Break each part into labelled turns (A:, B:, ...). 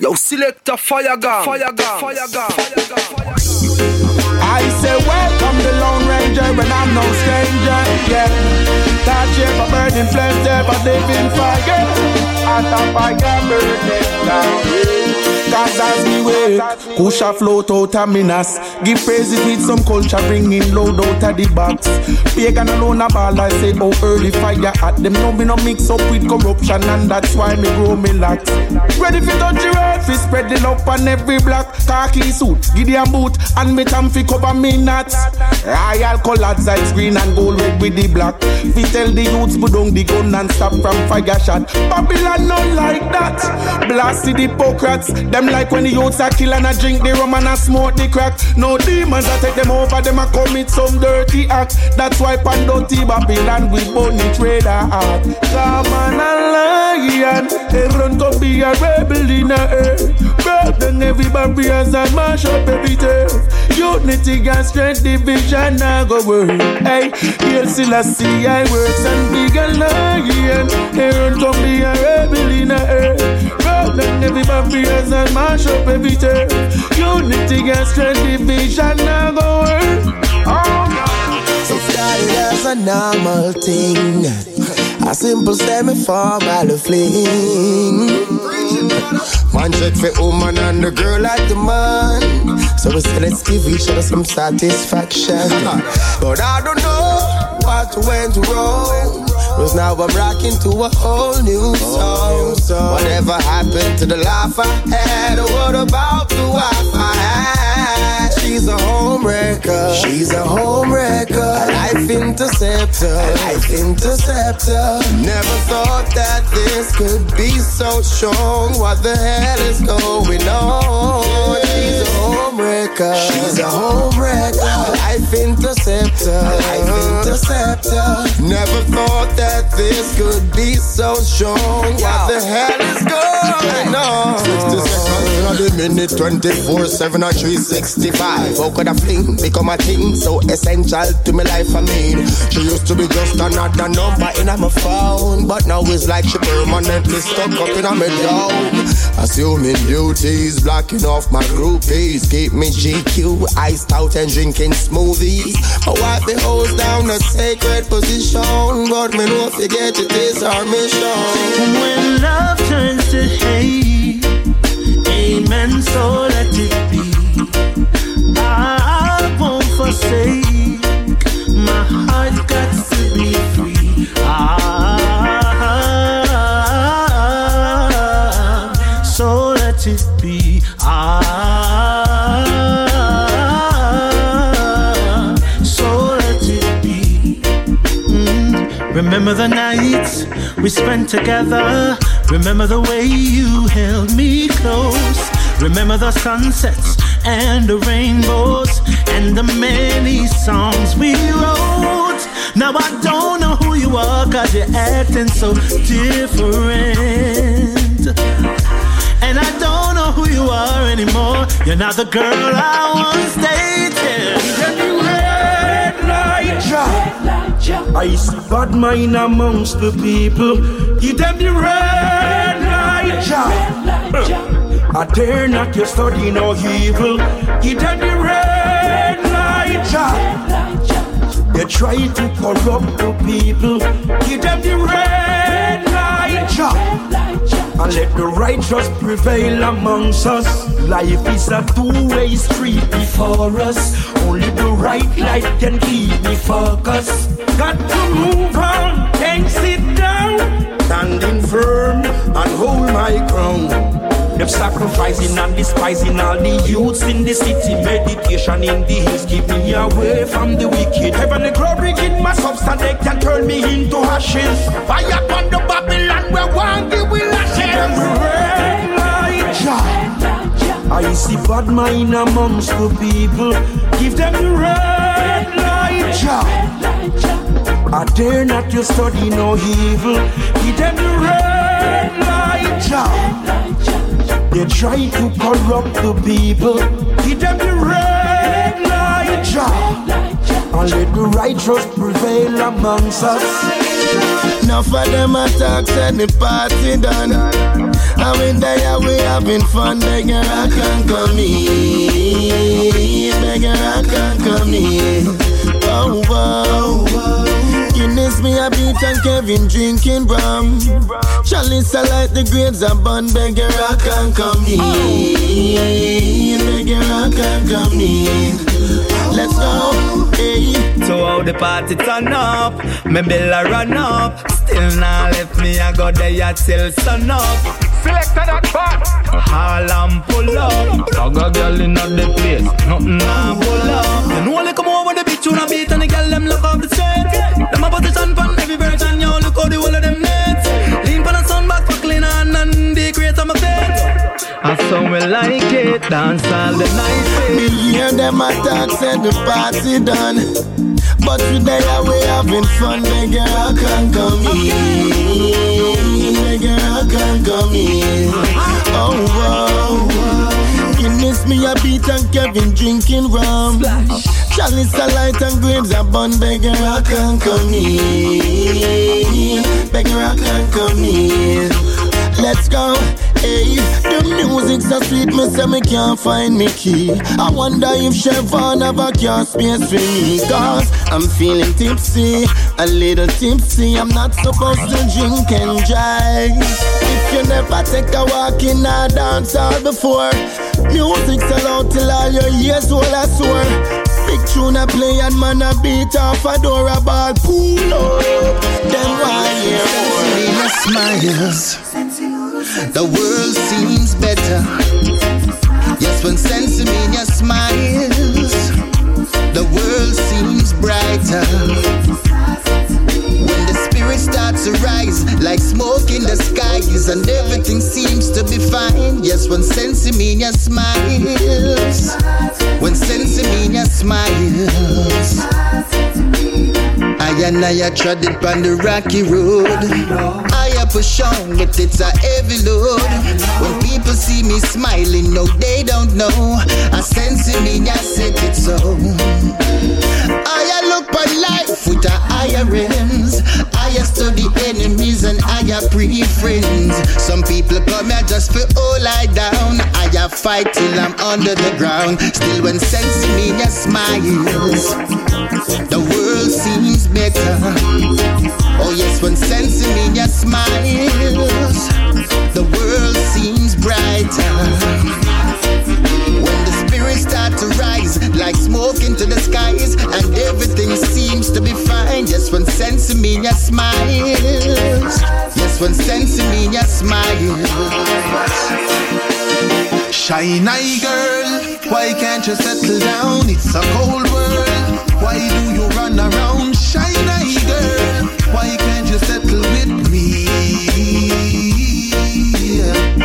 A: Yo, select a fire gun, fire gun, fire gun.
B: I say welcome the Lone Ranger when I'm no stranger, yeah. That shape of burning flames, never living fire. At a fire burning down. Cause as me wait, Kusha float out a minas. Give praises with some culture, bringing load out of the box. Pagan alone a ball, I say, oh, early fire at them. No, me no mix up with corruption, and that's why me grow me lax. Ready for touch the earth, fi spread the love on every block. Khaki suit, Gideon boot, and me tam fi cover me nuts. Royal colored sides, green and gold, red with the black. We tell the youths, put down the gun and stop from fire shot. Babylon not like that. Blast the hypocrites, them like when the youths are kill and a drink the rum and a smoke the crack. No demons that take them over, them a commit some dirty act. That's why Pandoti Babylon we bunny trader art. Come on a lion, everyone go be a rebel in the earth. Break down every barriers and mash up every turf. Unity and strength, division now go work. Hey, here still I I works and big a lion. Everyone come be a rebel in the earth. Break every barriers and mash up every turf. Unity and strength, division now go work. Oh,
C: So as a normal thing. A simple semi-formal fling. Man check for woman and the girl like the man. So we say let's give each other some satisfaction. but I don't know what went wrong. Cause now I'm rocking to a whole new song. Whatever happened to the life I had? What about the wife I had? She's a homewrecker. She's a homewrecker. Life interceptor. A life interceptor. Never thought that this could be so strong. What the hell is going on? She's a homewrecker. She's a homewrecker. Life interceptor. Life interceptor. Never thought that this could be so strong. What the hell is going on?
D: 60 seconds in a minute, 24 7 or 365. How could a fling become a thing so essential to my life? I mean, she used to be just another number in my phone, but now it's like she permanently stuck up in my dome. Assuming duties blocking off my groupies, keep me GQ, iced out and drinking smoothies. My wife they holds down a sacred position, but me know forget it is our mission.
E: When love turns to hate, amen, so let it be. I won't forsake, Remember the nights we spent together. Remember the way you held me close. Remember the sunsets and the rainbows and the many songs we wrote. Now I don't know who you are cause you're acting so different. And I don't know who you are anymore. You're not the girl I once dated.
B: Red light drop. I see bad mind amongst the people. Give them the red light drop. I dare not you study no evil. Give them the red light drop. They try to corrupt the people. Give them the red. And let the righteous prevail amongst us. Life is a two-way street before us. Only the right light can keep me focused. Got to move on, sacrificing and despising all the youths in the city. Meditation in the hills keep me away from the wicked. Heavenly glory in my substance, they can turn me into ashes. Fire upon the Babylon where one give will ashes. Red light shine. I see bad mind amongst the people. Give them the red light. I dare not to study no evil. Give them the red light shine. They try to corrupt the people. Give them the red light drop.
F: and let the righteous prevail amongst us.
D: Enough of them attacks and the party done. And they are we having fun, beggar I can come in, I can't come in. Oh, wow. Guinness me a beat and Kevin drinking rum. Chalice I like the grades a bun, beggar I can come in, beggar I can come in. Let's go, hey.
G: So how the party turn up, me bill a run up. Still now left me, I go there till sun up.
H: Selected that part.
G: All and pull up. Dog a like it, dance all the night.
D: Me hear them attacks and the party done. But today I we having fun, the girl can come in. The girl can come in. Oh, wow. Guinness me a beat and Kevin drinking rum. Chalice a light and grapes a bun, beggar I can come in. Beggar I can come in. Let's go. Hey, the music's so sweet, me say me can't find me key. I wonder if Chevron have a car space for me. Cause I'm feeling tipsy, a little tipsy. I'm not supposed to drink and drive. If you never take a walk in a dance hall before, music's allowed till all your ears all I swear. Big tune a play and man a beat off a door a ball pull up. Then why hear
I: smiles. The world seems better. Yes, when Sensimania smiles, the world seems brighter. When the spirit starts to rise, like smoke in the skies, and everything seems to be fine. Yes, when Sensimania smiles, when Sensimania smiles. I and I trod it on the rocky road. A on, but it's a heavy load. When people see me smiling, no, they don't know. I sense in me, I said it so. I look on life with a higher lens. I study enemies and I pre friends. Some people come here just for all I down. Fight till I'm under the ground. Still, when sense in me, smiles. The world seems better. Oh yes, when in your smiles, the world seems brighter. When the spirits start to rise like smoke into the skies, and everything seems to be fine. Yes, when in your smiles. Yes, when in your smiles.
J: Shine eye girl, why can't you settle down? It's a cold world. Why do you run around? Shine eye girl, why can't you settle with me?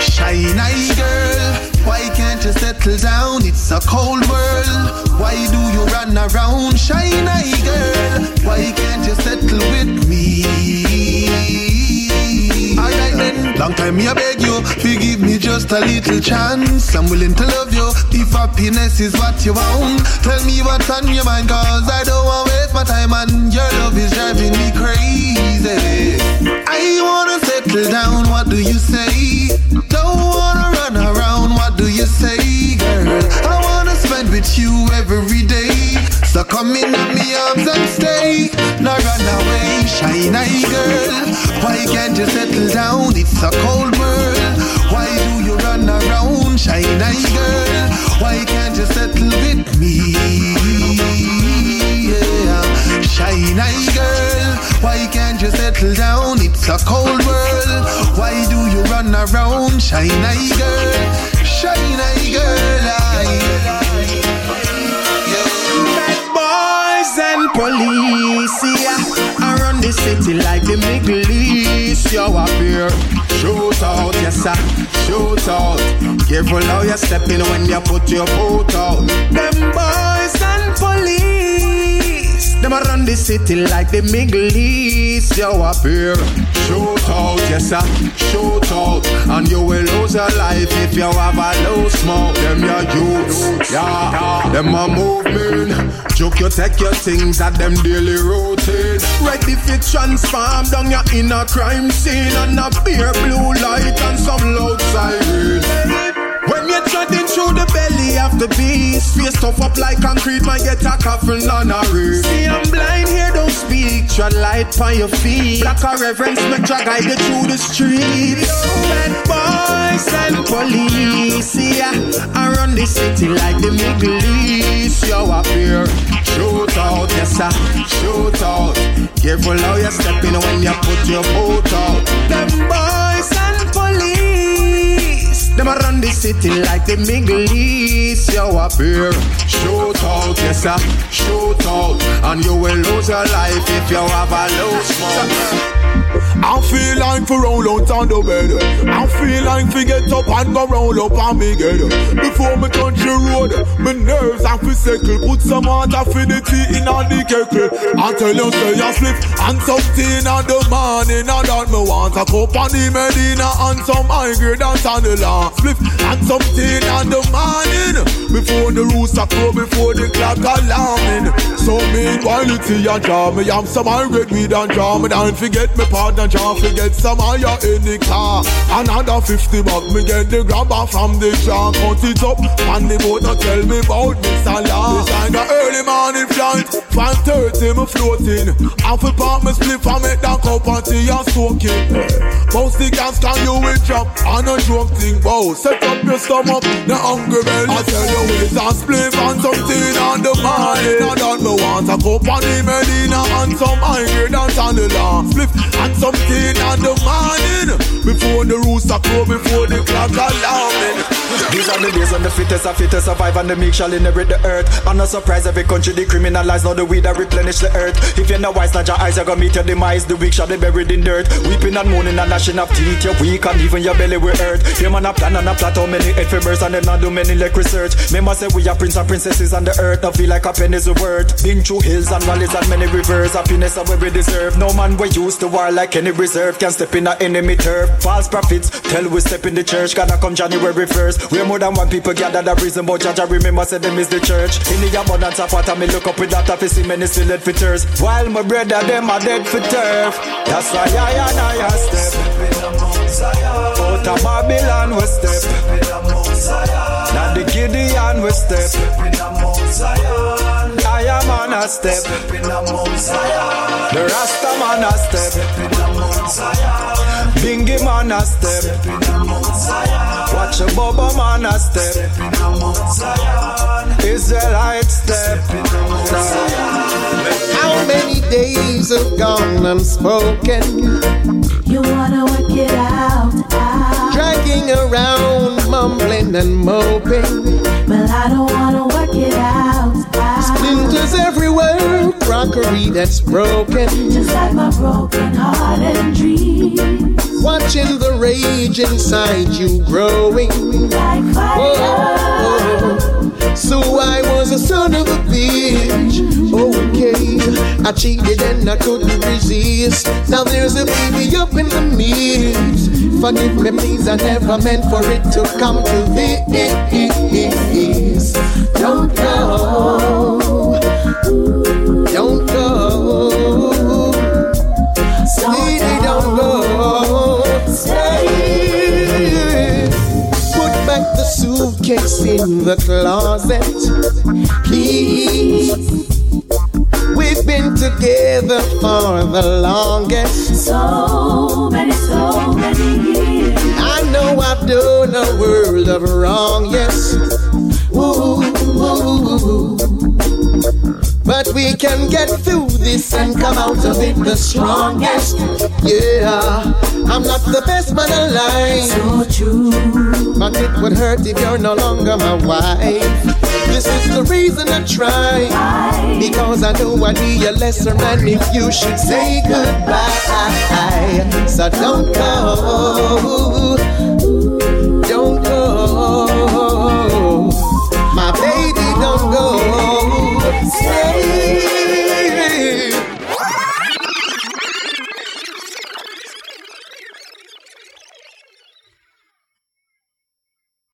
J: Shine eye girl, why can't you settle down? It's a cold world. Why do you run around? Shine eye girl, why can't you settle with me? Long time me I beg you, forgive me just a little chance. I'm willing to love you if happiness is what you want. Tell me what's on your mind, cause I don't wanna waste my time and your love is driving me crazy. I wanna settle down, what do you say? Don't wanna run around, what do you say, girl? I wanna spend with you every day. So come in me arms and stay. Now run away, shine girl. Why can't you settle down? It's a cold world. Why do you run around, shine eye girl? Why can't you settle with me? Eye girl. Why can't you settle down? It's a cold world. Why do you run around, shine eye girl? Shine eye girl. I Bad boys
F: and police, yeah. Around the city like the Middle East, you appear. Shoot out, yes sir, shoot out. Careful how you step in when you put your foot out. Them boys and police, Them a run the city like the Middle East. Yo, up here, shoot out, yes shoot out, and you will lose your life if you have a low smoke. Them your youths, yeah, them a movement. Joke you take your things at them daily routine. Ready for transform down your inner crime scene and a beer blue light and some loud siren. You're treading through the belly of the beast, face tough up like concrete, might get a coffin on a roof. See, I'm blind here, don't speak. Tread light on your feet. Black a reverence, make you guide you through the streets. Bad boys and police, yeah. I run the city like the Middle East. Yo, up here, shoot out, yes, sir, shoot out. Careful how you step in when you put your boot out. Them boys. Them a run the city like the Middle East. Yo, up here, shoot out, yes sir, shoot out, and will lose your life if you have a low smoke.
K: I feel like for roll out on the bed. I feel like for get up and go roll up on me get. Before me touch the road, my nerves have to settle. Put some water tea in on the kettle. I tell you say you slip and something on the morning. And that me want a cup on the Medina and some high grade dance on the lawn. Slip and something on the morning. Before the rooster crow, before the clock alarming. So meanwhile it's your job. Me have some high grade weed and draw. Me don't forget me partner John forget some your in the car. Another 50 buck me get the grabber from the jar Cut it up on the boat now tell me about this lot. This like a early morning flight. 5.30 me floating. Half a part me split and make that cup until you're soaking Most the gas can you will drop. On a drunk thing. Bow set up your stomach. The hungry belly. I tell you it's a split and something on the morning I don't me want a cup on the Medina and some high grade on the lawn Split and something on the morning. Before the rooster crow, before the clock alarming.
L: These are the days when the fittest are fittest survive and the meek shall inherit the earth. I'm not surprised every country decriminalize Now the weed that replenish the earth. If you're not wise, not your eyes, you're gonna meet your demise. The weak shall be buried in dirt. Weeping and moaning and gnashing of teeth You're weak and even your belly will hurt. Your man a plan and a plot how many birds And them not do many like research. Remember say we are prince and princesses on the earth. Don't feel like a penny's worth Been through hills and valleys and many rivers Happiness and where we deserve No man we used to war like any reserve can step in a enemy turf. False prophets tell we step in the church. Gotta come January 1st. We're more than one people gather the reason, but Jah Jah remember say them is the church. In the abundance of water, me look up with that office, see many still dead turf. While my brother them are dead for turf. That's why I and I step. Am on a step. The Rasta man a step. Bingy man a step. Watch a Bubba man a step. Israelite step.
M: How many days have gone unspoken?
N: You wanna work it out, out.
M: Dragging around, mumbling and moping.
N: But I don't wanna work it out.
M: Splinters everywhere, crockery that's broken.
N: Just like my broken heart and dreams.
M: Watching the rage inside you growing.
N: Like fire.
M: So I was a son of a bitch. Okay, I cheated and I couldn't resist. Now there's a baby up in the mix. Forgive me, please. I never meant for it to come to this. Don't go. Suitcase in the closet. Please. We've been together for the longest.
N: So many, so many years.
M: I know I've done a world of wrong, yes. Ooh, ooh, ooh. But we can get through this and come out of it the strongest. Yeah, I'm not the best man alive.
N: So true.
M: But it would hurt if you're no longer my wife. This is the reason I try. Because I know I'd be a lesser man if you should say goodbye. So don't go. Don't go. My baby, don't go. Stay